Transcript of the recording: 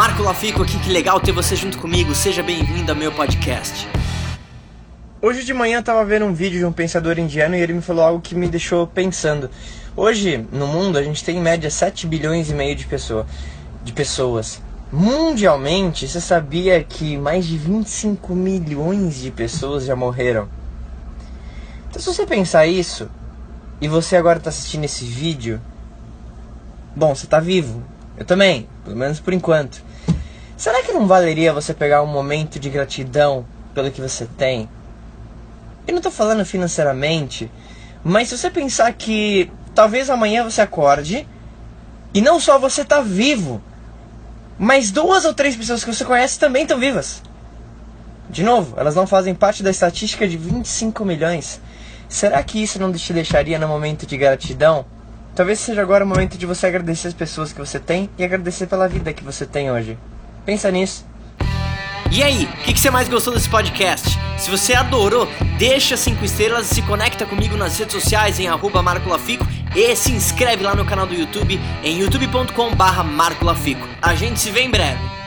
Marco Lafico aqui, que legal ter você junto comigo. Seja bem-vindo ao meu podcast. Hoje de manhã eu tava vendo um vídeo de um pensador indiano e ele me falou algo que me deixou pensando. Hoje, no mundo, a gente tem em média 7 bilhões e meio de, pessoa, de pessoas. Mundialmente, você sabia que mais de 25 milhões de pessoas já morreram? Então, se você pensar isso, e você agora está assistindo esse vídeo, bom, você está vivo. Eu também, pelo menos por enquanto. Será que não valeria você pegar um momento de gratidão pelo que você tem? Eu não estou falando financeiramente, mas se você pensar que talvez amanhã você acorde e não só você está vivo, mas duas ou três pessoas que você conhece também estão vivas. De novo, elas não fazem parte da estatística de 25 milhões. Será que isso não te deixaria no momento de gratidão? Talvez seja agora o momento de você agradecer as pessoas que você tem e agradecer pela vida que você tem hoje. Pensa nisso. E aí, o que, que, você mais gostou desse podcast? Se você adorou, deixa 5 estrelas e se conecta comigo nas redes sociais em arroba Marco Lafico e se inscreve lá no canal do YouTube em youtube.com barra Marco Lafico. A gente se vê em breve.